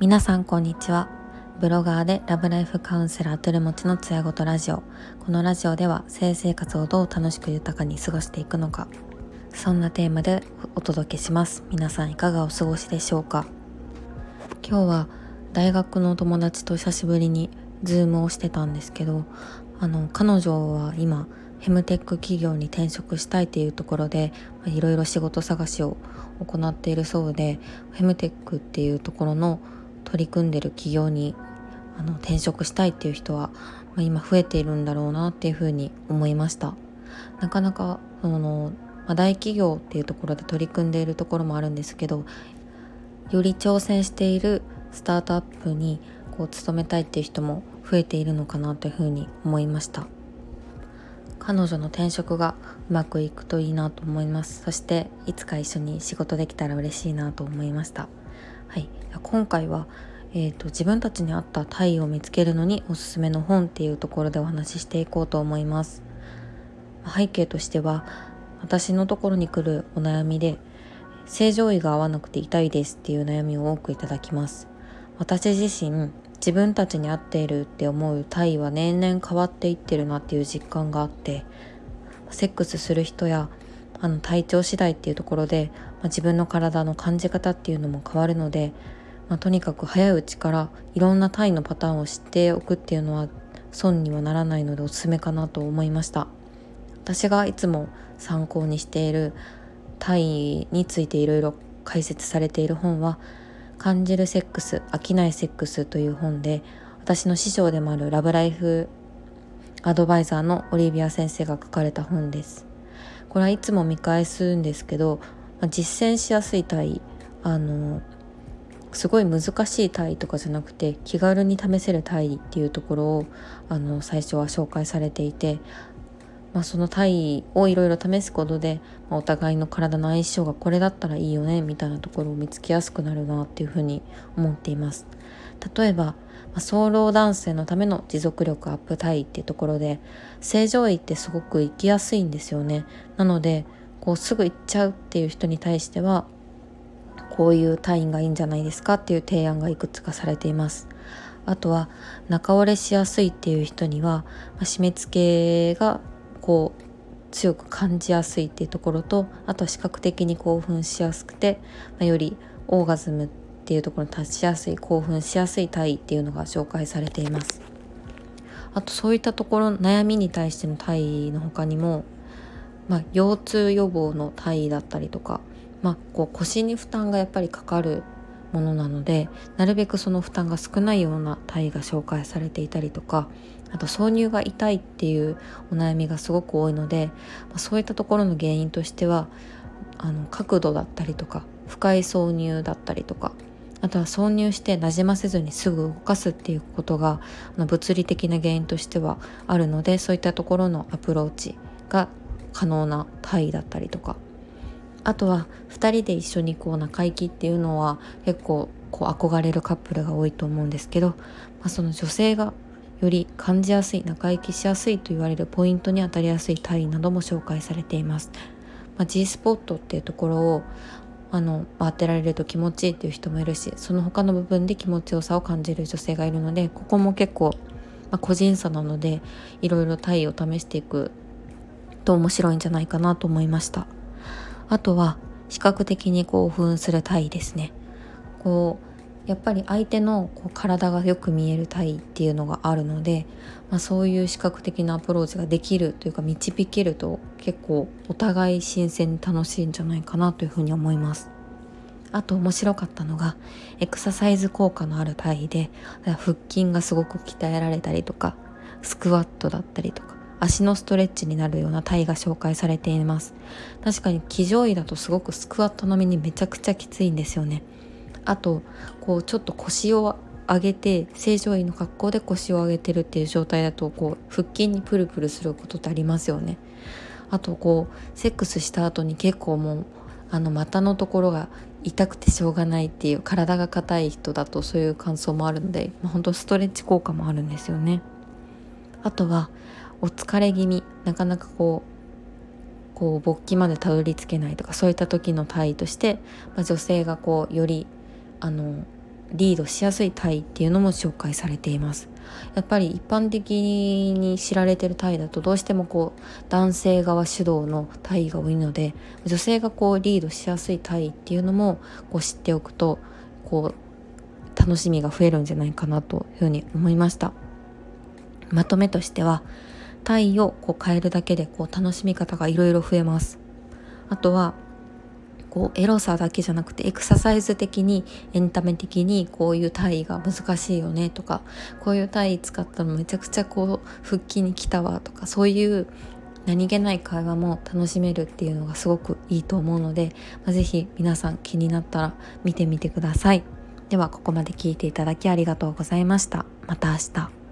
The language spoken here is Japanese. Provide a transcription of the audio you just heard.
皆さんこんにちは。ブロガーでラブライフカウンセラートゥルモチのつやごとラジオ。このラジオでは性生活をどう楽しく豊かに過ごしていくのか。そんなテーマでお届けします。皆さんいかがお過ごしでしょうか。今日は大学の友達と久しぶりに Zoom をしてたんですけどあの彼女は今フェムテック企業に転職したいっていうところでいろいろ仕事探しを行っているそうでヘムテックっていうところの取り組んでる企業にあの転職したいっていう人は、ま、今増えているんだろうなっていうふうに思いました。なかなかその、ま、大企業っていうところで取り組んでいるところもあるんですけどより挑戦しているスタートアップにこう勤めたいっていう人も増えているのかなというふうに思いました。彼女の転職がうまくいくといいなと思います。そしていつか一緒に仕事できたら嬉しいなと思いました。はい。今回はえーと、自分たちに合ったタイを見つけるのにおすすめの本っていうところでお話ししていこうと思います。背景としては私のところに来るお悩みで正常位が合わなくて痛いですっていう悩みを多くいただきます。私自身自分たちに合っているって思う体位は年々変わっていってるなっていう実感があってセックスする人やあの体調次第っていうところで、まあ、自分の体の感じ方っていうのも変わるのでまあ、とにかく早いうちからいろんなタイのパターンを知っておくっていうのは損にはならないのでおすすめかなと思いました。私がいつも参考にしているタイについていろいろ解説されている本は「感じるセックス飽きないセックス」という本で私の師匠でもあるラブライフアドバイザーのオリビア先生が書かれた本です。これはいつも見返すんですけど、まあ、実践しやすいタイあのすごい難しいタイとかじゃなくて気軽に試せるタイっていうところをあの最初は紹介されていて、まあ、そのタイをいろいろ試すことで、まあ、お互いの体の相性がこれだったらいいよねみたいなところを見つけやすくなるなっていうふうに思っています。例えば、まあ、早漏男性のための持続力アップタイっていうところで正常位ってすごく行きやすいんですよね。なのでこうすぐ行っちゃうっていう人に対してはこういう単位がいいんじゃないですかっていう提案がいくつかされていますあとは中折れしやすいっていう人には、まあ、締め付けがこう強く感じやすいっていうところとあとは視覚的に興奮しやすくて、まあ、よりオーガズムっていうところに達しやすい興奮しやすい体位っていうのが紹介されています。あとそういったところ悩みに対しての体位の他にも、まあ、腰痛予防の体位だったりとかまあ、こう腰に負担がやっぱりかかるものなのでなるべくその負担が少ないような体位が紹介されていたりとかあと挿入が痛いっていうお悩みがすごく多いので、ま、そういったところの原因としてはあの角度だったりとか深い挿入だったりとかあとは挿入してなじませずにすぐ動かすっていうことがあの物理的な原因としてはあるのでそういったところのアプローチが可能な体位だったりとか。あとは2人で一緒にこう仲良きっていうのは結構こう憧れるカップルが多いと思うんですけど、まあ、その女性がより感じやすい仲良きしやすいと言われるポイントに当たりやすい体位なども紹介されています。まあ、G スポットっていうところをあの当てられると気持ちいいっていう人もいるしその他の部分で気持ちよさを感じる女性がいるのでここも結構、まあ、個人差なのでいろいろ体位を試していくと面白いんじゃないかなと思いました。あとは視覚的に興奮する体位ですねこうやっぱり相手のこう体がよく見える体っていうのがあるので、まあ、そういう視覚的なアプローチができるというか導けると結構お互い新鮮に楽しいんじゃないかなというふうに思います。あと面白かったのがエクササイズ効果のある体位で腹筋がすごく鍛えられたりとかスクワットだったりとか足のストレッチになるような体が紹介されています。確かに騎乗位だとすごくスクワット並みにめちゃくちゃきついんですよね。あとこうちょっと腰を上げて正常位の格好で腰を上げてるっていう状態だとこう腹筋にプルプルすることってありますよね。あとこうセックスした後に結構もうあの股のところが痛くてしょうがないっていう体が硬い人だとそういう感想もあるんで、まあ、本当ストレッチ効果もあるんですよね。あとはお疲れ気味。なかなかこうこう勃起までたどり着けないとかそういった時の体位として、まあ、女性がこうよりあのリードしやすい体位っていうのも紹介されています。やっぱり一般的に知られてる体位だとどうしてもこう男性側主導の体位が多いので女性がこうリードしやすい体位っていうのもこう知っておくとこう楽しみが増えるんじゃないかなというふうに思いました。まとめとしては体位をこう変えるだけでこう楽しみ方がいろいろ増えます。あとはこうエロさだけじゃなくてエクササイズ的にエンタメ的にこういう体位が難しいよねとかこういう体位使ったらめちゃくちゃこう腹筋に来たわとかそういう何気ない会話も楽しめるっていうのがすごくいいと思うので、ま、是非皆さん気になったら見てみてください。ではここまで聞いていただきありがとうございました。また明日。